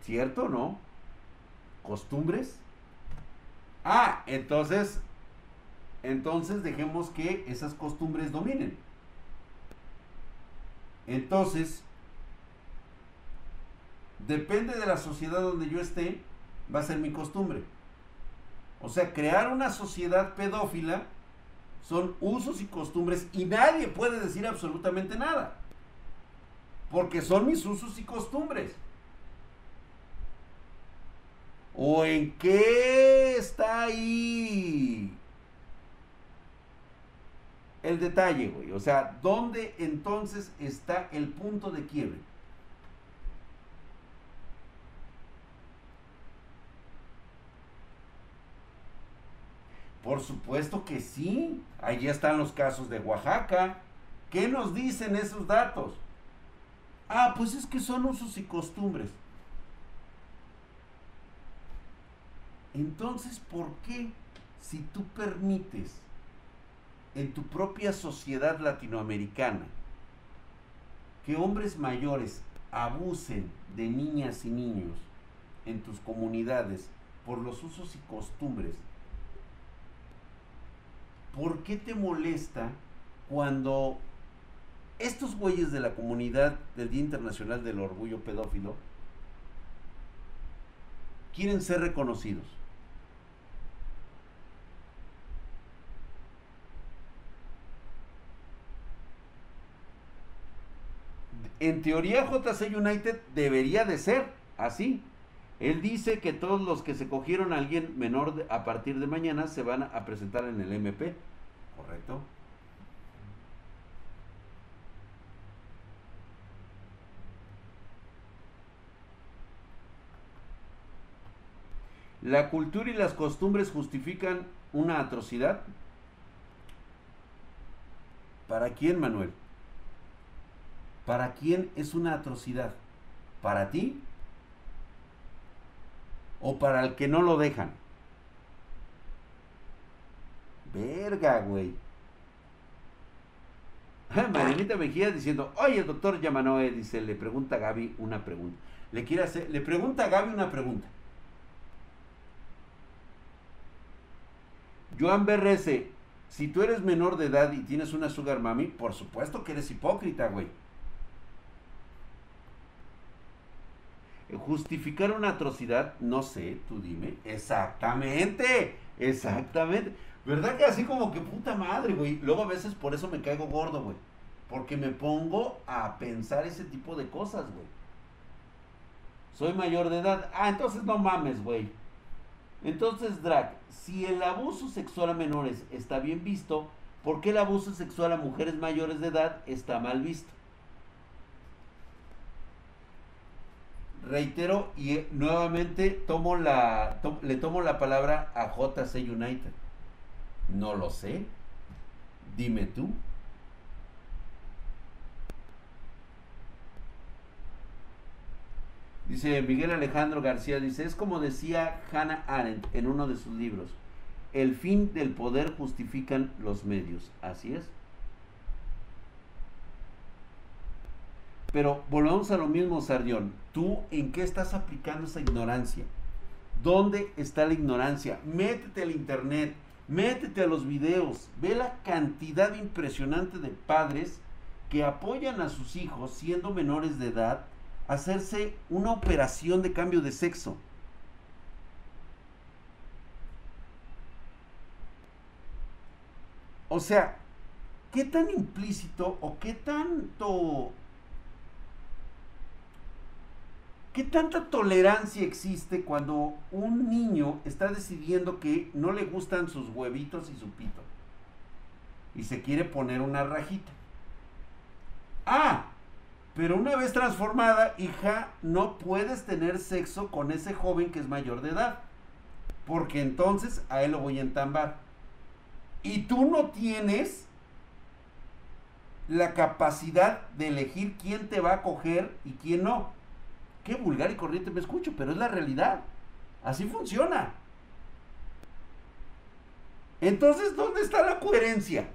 ¿Cierto o no? ¿Costumbres? Ah, entonces, entonces dejemos que esas costumbres dominen. Entonces, depende de la sociedad donde yo esté, va a ser mi costumbre. O sea, crear una sociedad pedófila son usos y costumbres y nadie puede decir absolutamente nada. Porque son mis usos y costumbres. ¿O en qué está ahí el detalle, güey? O sea, ¿dónde entonces está el punto de quiebre? Por supuesto que sí. Allí están los casos de Oaxaca. ¿Qué nos dicen esos datos? Ah, pues es que son usos y costumbres. Entonces, ¿por qué si tú permites en tu propia sociedad latinoamericana que hombres mayores abusen de niñas y niños en tus comunidades por los usos y costumbres, ¿por qué te molesta cuando estos güeyes de la comunidad del Día Internacional del Orgullo Pedófilo quieren ser reconocidos? En teoría JC United debería de ser así. Él dice que todos los que se cogieron a alguien menor a partir de mañana se van a presentar en el MP. ¿Correcto? ¿La cultura y las costumbres justifican una atrocidad? ¿Para quién, Manuel? ¿Para quién es una atrocidad? ¿Para ti? ¿O para el que no lo dejan? Verga, güey. Marianita Mejía diciendo, oye, el doctor Yamanoe, dice, le pregunta a Gaby una pregunta. Le quiere hacer, le pregunta a Gaby una pregunta. Joan BRS, si tú eres menor de edad y tienes una sugar mami, por supuesto que eres hipócrita, güey. Justificar una atrocidad, no sé, tú dime. Exactamente, exactamente. ¿Verdad que así como que puta madre, güey? Luego a veces por eso me caigo gordo, güey. Porque me pongo a pensar ese tipo de cosas, güey. Soy mayor de edad. Ah, entonces no mames, güey. Entonces, Drag, si el abuso sexual a menores está bien visto, ¿por qué el abuso sexual a mujeres mayores de edad está mal visto? Reitero y eh, nuevamente tomo la, le tomo la palabra a JC United. No lo sé. Dime tú. Dice Miguel Alejandro García, dice, es como decía Hannah Arendt en uno de sus libros, el fin del poder justifican los medios. Así es. Pero volvemos a lo mismo, Sardión. ¿Tú en qué estás aplicando esa ignorancia? ¿Dónde está la ignorancia? Métete al internet, métete a los videos, ve la cantidad impresionante de padres que apoyan a sus hijos siendo menores de edad a hacerse una operación de cambio de sexo. O sea, ¿qué tan implícito o qué tanto ¿Qué tanta tolerancia existe cuando un niño está decidiendo que no le gustan sus huevitos y su pito? Y se quiere poner una rajita. Ah, pero una vez transformada, hija, no puedes tener sexo con ese joven que es mayor de edad. Porque entonces a él lo voy a entambar. Y tú no tienes la capacidad de elegir quién te va a coger y quién no qué vulgar y corriente me escucho, pero es la realidad. Así funciona. Entonces, ¿dónde está la coherencia?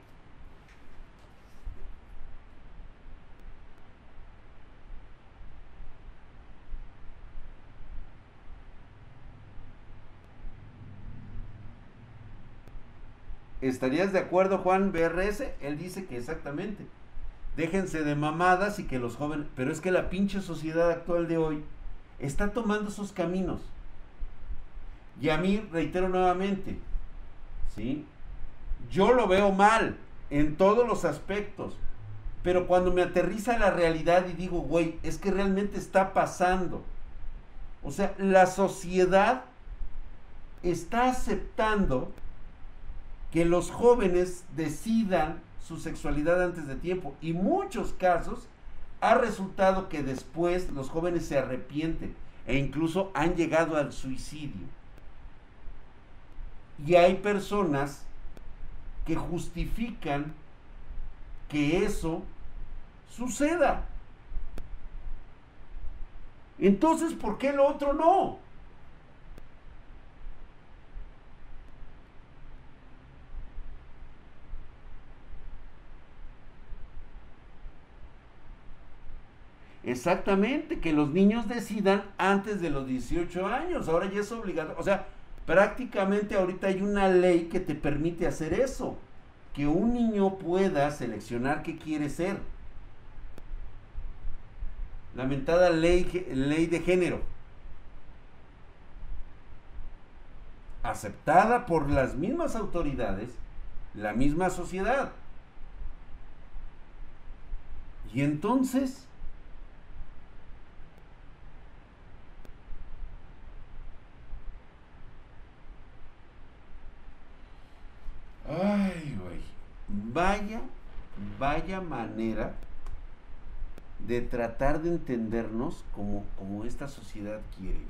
¿Estarías de acuerdo, Juan BRS? Él dice que exactamente déjense de mamadas y que los jóvenes, pero es que la pinche sociedad actual de hoy está tomando esos caminos. Y a mí, reitero nuevamente, ¿sí? Yo lo veo mal en todos los aspectos, pero cuando me aterriza la realidad y digo, güey, es que realmente está pasando. O sea, la sociedad está aceptando que los jóvenes decidan su sexualidad antes de tiempo. Y muchos casos ha resultado que después los jóvenes se arrepienten e incluso han llegado al suicidio. Y hay personas que justifican que eso suceda. Entonces, ¿por qué lo otro no? Exactamente, que los niños decidan antes de los 18 años. Ahora ya es obligado. O sea, prácticamente ahorita hay una ley que te permite hacer eso. Que un niño pueda seleccionar qué quiere ser. Lamentada ley, ley de género. Aceptada por las mismas autoridades, la misma sociedad. Y entonces Ay, güey. Vaya, vaya manera de tratar de entendernos como, como esta sociedad quiere.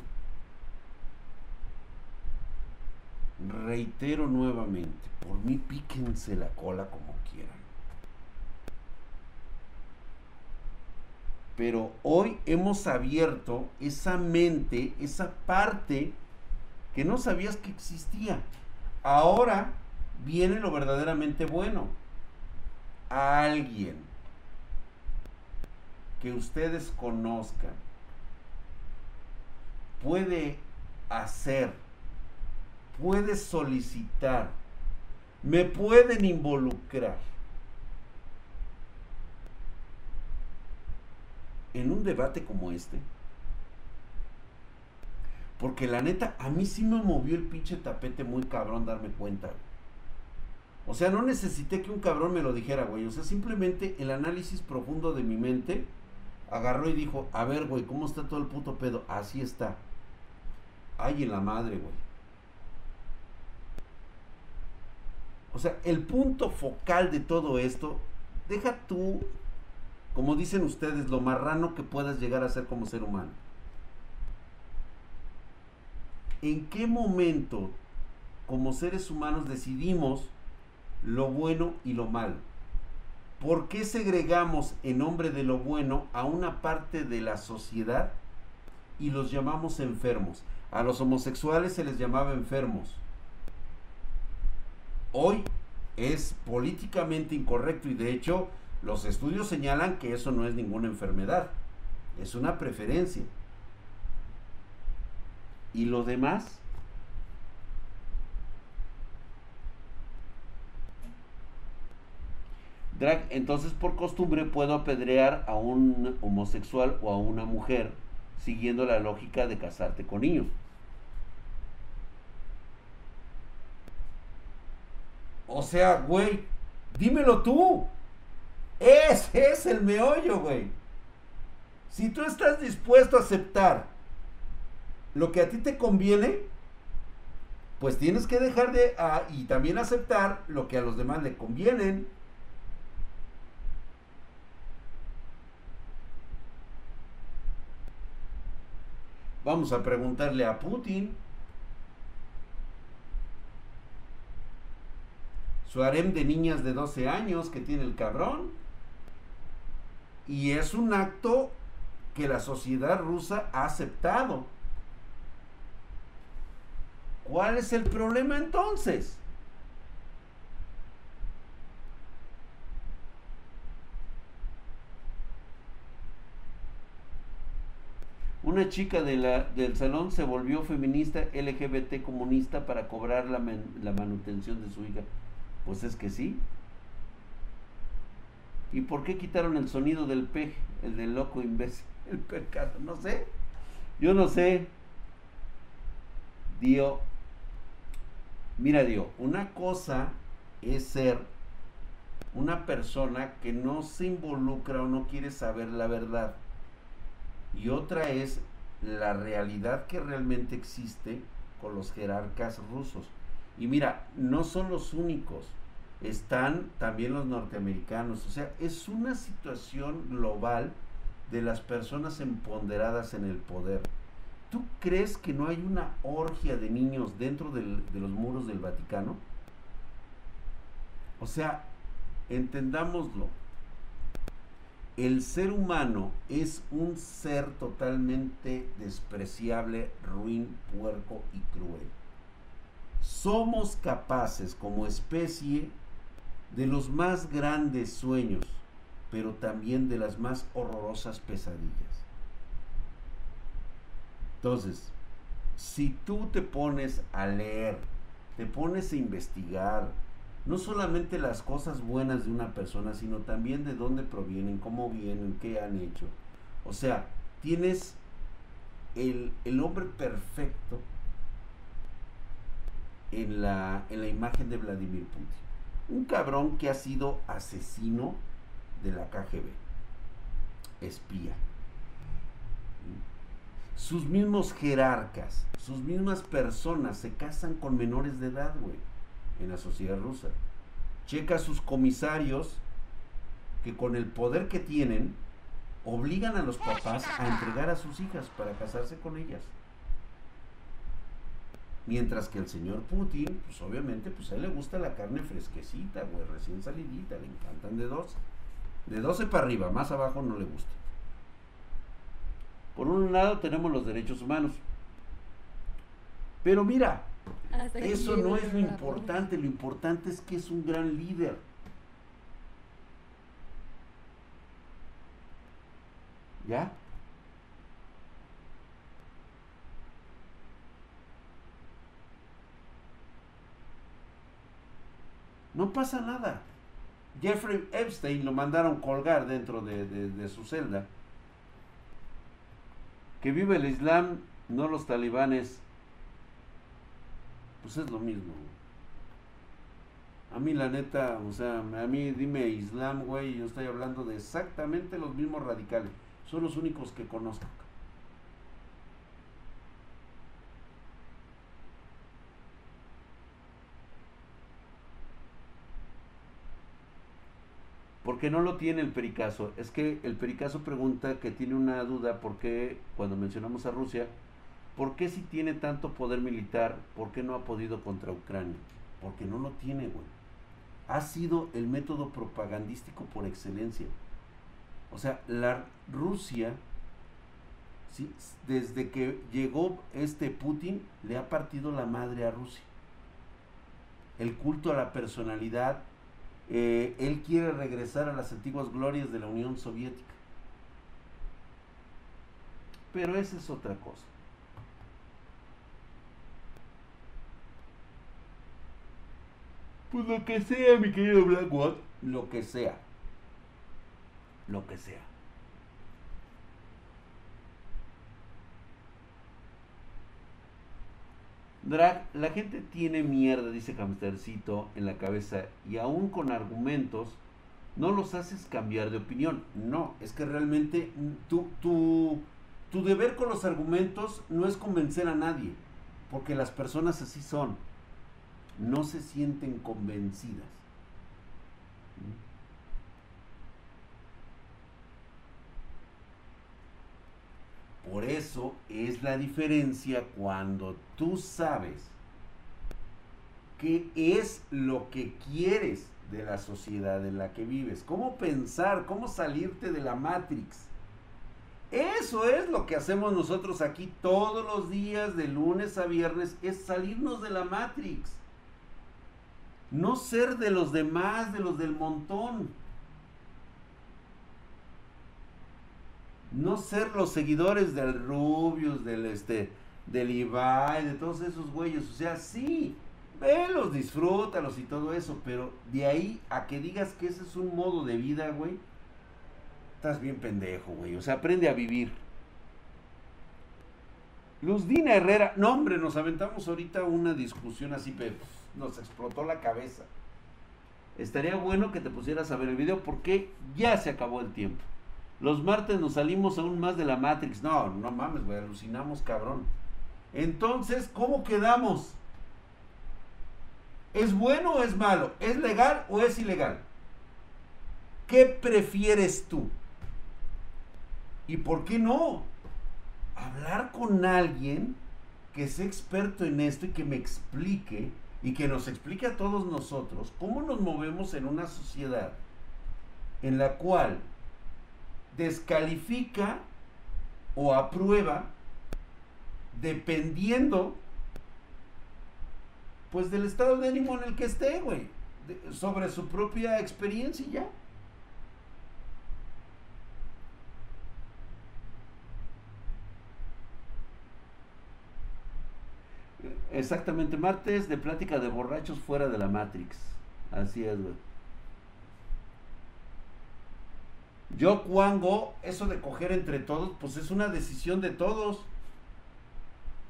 Reitero nuevamente, por mí píquense la cola como quieran. Pero hoy hemos abierto esa mente, esa parte que no sabías que existía. Ahora viene lo verdaderamente bueno. A alguien que ustedes conozcan puede hacer, puede solicitar, me pueden involucrar en un debate como este. Porque la neta, a mí sí me movió el pinche tapete muy cabrón darme cuenta. O sea, no necesité que un cabrón me lo dijera, güey. O sea, simplemente el análisis profundo de mi mente agarró y dijo, a ver, güey, ¿cómo está todo el puto pedo? Así está. Ay, en la madre, güey. O sea, el punto focal de todo esto, deja tú, como dicen ustedes, lo marrano que puedas llegar a ser como ser humano. ¿En qué momento como seres humanos decidimos lo bueno y lo malo? ¿Por qué segregamos en nombre de lo bueno a una parte de la sociedad y los llamamos enfermos? A los homosexuales se les llamaba enfermos. Hoy es políticamente incorrecto y de hecho los estudios señalan que eso no es ninguna enfermedad, es una preferencia. ¿Y lo demás? Entonces por costumbre puedo apedrear a un homosexual o a una mujer siguiendo la lógica de casarte con niños. O sea, güey, dímelo tú. Ese es el meollo, güey. Si tú estás dispuesto a aceptar lo que a ti te conviene, pues tienes que dejar de ah, y también aceptar lo que a los demás le convienen. Vamos a preguntarle a Putin. Su harem de niñas de 12 años que tiene el cabrón. Y es un acto que la sociedad rusa ha aceptado. ¿Cuál es el problema entonces? Una chica del salón se volvió feminista LGBT comunista para cobrar la, la manutención de su hija. Pues es que sí. ¿Y por qué quitaron el sonido del pej, el del loco imbécil, el pecado? No sé. Yo no sé. Dio Mira, Dios, una cosa es ser una persona que no se involucra o no quiere saber la verdad. Y otra es la realidad que realmente existe con los jerarcas rusos. Y mira, no son los únicos, están también los norteamericanos. O sea, es una situación global de las personas empoderadas en el poder. ¿Tú crees que no hay una orgia de niños dentro de los muros del Vaticano? O sea, entendámoslo. El ser humano es un ser totalmente despreciable, ruin, puerco y cruel. Somos capaces como especie de los más grandes sueños, pero también de las más horrorosas pesadillas. Entonces, si tú te pones a leer, te pones a investigar, no solamente las cosas buenas de una persona, sino también de dónde provienen, cómo vienen, qué han hecho. O sea, tienes el, hombre perfecto en la, en la imagen de Vladimir Putin. Un cabrón que ha sido asesino de la KGB, espía sus mismos jerarcas, sus mismas personas se casan con menores de edad, güey, en la sociedad rusa. Checa a sus comisarios que con el poder que tienen obligan a los papás a entregar a sus hijas para casarse con ellas. Mientras que el señor Putin, pues obviamente, pues a él le gusta la carne fresquecita, güey, recién salidita, le encantan de 12. De 12 para arriba, más abajo no le gusta. Por un lado tenemos los derechos humanos. Pero mira, eso no es lo importante, lo importante es que es un gran líder. ¿Ya? No pasa nada. Jeffrey Epstein lo mandaron colgar dentro de, de su celda que vive el Islam, no los talibanes, pues es lo mismo. A mí la neta, o sea, a mí dime Islam, güey, yo estoy hablando de exactamente los mismos radicales. Son los únicos que conozco. ¿Por qué no lo tiene el pericazo? Es que el pericazo pregunta que tiene una duda porque cuando mencionamos a Rusia, ¿Por qué si tiene tanto poder militar, por qué no ha podido contra Ucrania? Porque no lo tiene, güey. Ha sido el método propagandístico por excelencia. O sea, la Rusia, ¿sí? desde que llegó este Putin, le ha partido la madre a Rusia. El culto a la personalidad, eh, él quiere regresar a las antiguas glorias de la Unión Soviética. Pero esa es otra cosa. Pues lo que sea, mi querido Blackwood. Lo que sea. Lo que sea. Drag, la gente tiene mierda, dice Hamstercito, en la cabeza y aún con argumentos no los haces cambiar de opinión. No, es que realmente tu, tu, tu deber con los argumentos no es convencer a nadie, porque las personas así son no se sienten convencidas. Por eso es la diferencia cuando tú sabes qué es lo que quieres de la sociedad en la que vives, cómo pensar, cómo salirte de la Matrix. Eso es lo que hacemos nosotros aquí todos los días, de lunes a viernes, es salirnos de la Matrix. No ser de los demás, de los del montón. No ser los seguidores del Rubius, del este, del Ibai, de todos esos güeyes. O sea, sí, velos, disfrútalos y todo eso, pero de ahí a que digas que ese es un modo de vida, güey, estás bien pendejo, güey. O sea, aprende a vivir. Luz Dina Herrera, no hombre, nos aventamos ahorita una discusión así, pero nos explotó la cabeza. Estaría bueno que te pusieras a ver el video porque ya se acabó el tiempo. Los martes nos salimos aún más de la Matrix. No, no mames, güey, alucinamos cabrón. Entonces, ¿cómo quedamos? ¿Es bueno o es malo? ¿Es legal o es ilegal? ¿Qué prefieres tú? ¿Y por qué no? Hablar con alguien que sea experto en esto y que me explique y que nos explique a todos nosotros cómo nos movemos en una sociedad en la cual descalifica o aprueba dependiendo pues del estado de ánimo en el que esté, güey, sobre su propia experiencia ya. Exactamente, martes de plática de borrachos fuera de la Matrix. Así es, güey. Yo, Cuango, eso de coger entre todos, pues es una decisión de todos.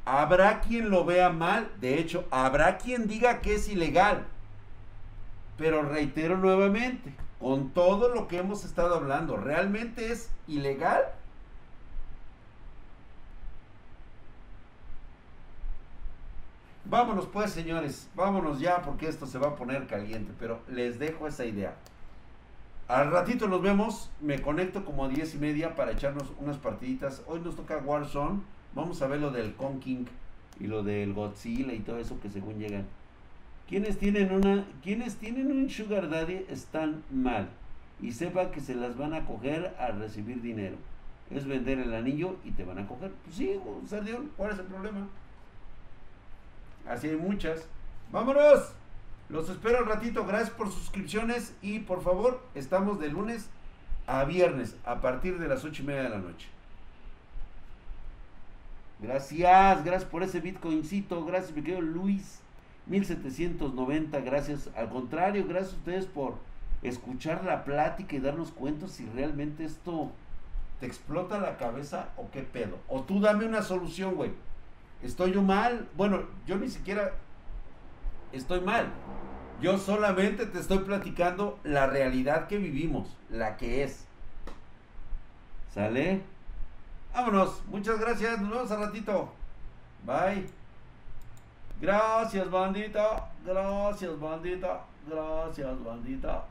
Habrá quien lo vea mal, de hecho, habrá quien diga que es ilegal. Pero reitero nuevamente, con todo lo que hemos estado hablando, ¿realmente es ilegal? Vámonos pues, señores, vámonos ya porque esto se va a poner caliente, pero les dejo esa idea. Al ratito nos vemos, me conecto como a diez y media para echarnos unas partiditas. Hoy nos toca Warzone, vamos a ver lo del King y lo del Godzilla y todo eso que según llegan. Quienes tienen una, quienes tienen un Sugar Daddy están mal y sepa que se las van a coger al recibir dinero. Es vender el anillo y te van a coger. Pues sí, Sardión, ¿cuál es el problema? Así hay muchas. ¡Vámonos! Los espero al ratito. Gracias por suscripciones. Y por favor, estamos de lunes a viernes a partir de las ocho y media de la noche. Gracias, gracias por ese bitcoincito. Gracias, mi querido Luis. 1790, gracias. Al contrario, gracias a ustedes por escuchar la plática y darnos cuenta si realmente esto te explota la cabeza o qué pedo. O tú dame una solución, güey. ¿Estoy yo mal? Bueno, yo ni siquiera estoy mal. Yo solamente te estoy platicando la realidad que vivimos, la que es. ¿Sale? Vámonos. Muchas gracias. Nos vemos al ratito. Bye. Gracias, bandita. Gracias, bandita. Gracias, bandita.